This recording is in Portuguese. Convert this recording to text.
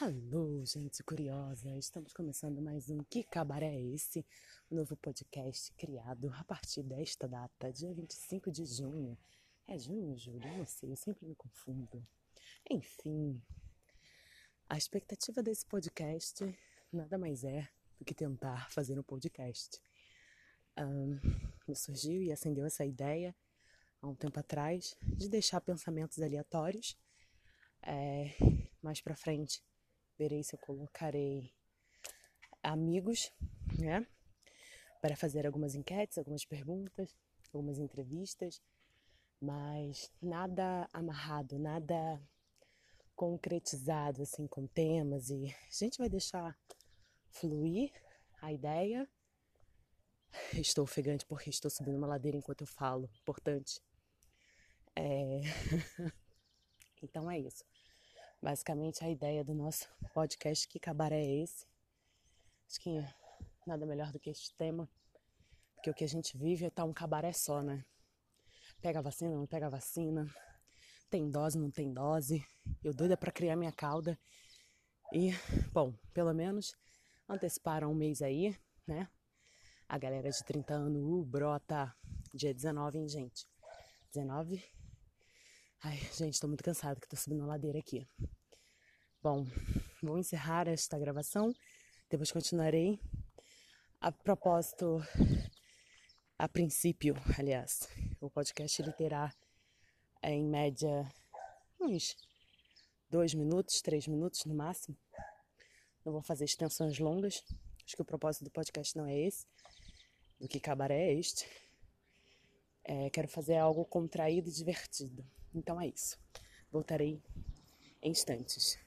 Alô, gente curiosa! Estamos começando mais um Que Cabaré é Esse? Um novo podcast criado a partir desta data, dia 25 de junho. É junho, julho? Eu não sei, eu sempre me confundo. Enfim, a expectativa desse podcast nada mais é do que tentar fazer um podcast. Um, me surgiu e acendeu essa ideia há um tempo atrás de deixar pensamentos aleatórios é, mais para frente verei se eu colocarei amigos, né? Para fazer algumas enquetes, algumas perguntas, algumas entrevistas, mas nada amarrado, nada concretizado assim com temas e a gente vai deixar fluir a ideia. Estou ofegante porque estou subindo uma ladeira enquanto eu falo, importante. É... então é isso. Basicamente, a ideia do nosso podcast Que Cabaré é esse? Acho que nada melhor do que este tema, porque o que a gente vive é tá um cabaré só, né? Pega vacina, não pega vacina, tem dose, não tem dose. Eu doida para criar minha cauda. E, bom, pelo menos anteciparam um mês aí, né? A galera de 30 anos, uh, brota dia 19, hein, gente? 19 Ai, gente, tô muito cansada que tô subindo a ladeira aqui. Bom, vou encerrar esta gravação, depois continuarei. A propósito, a princípio, aliás, o podcast ele terá é, em média uns dois minutos, três minutos no máximo. Não vou fazer extensões longas. Acho que o propósito do podcast não é esse. Do que cabaré é este. É, quero fazer algo contraído e divertido. Então é isso. Voltarei em instantes.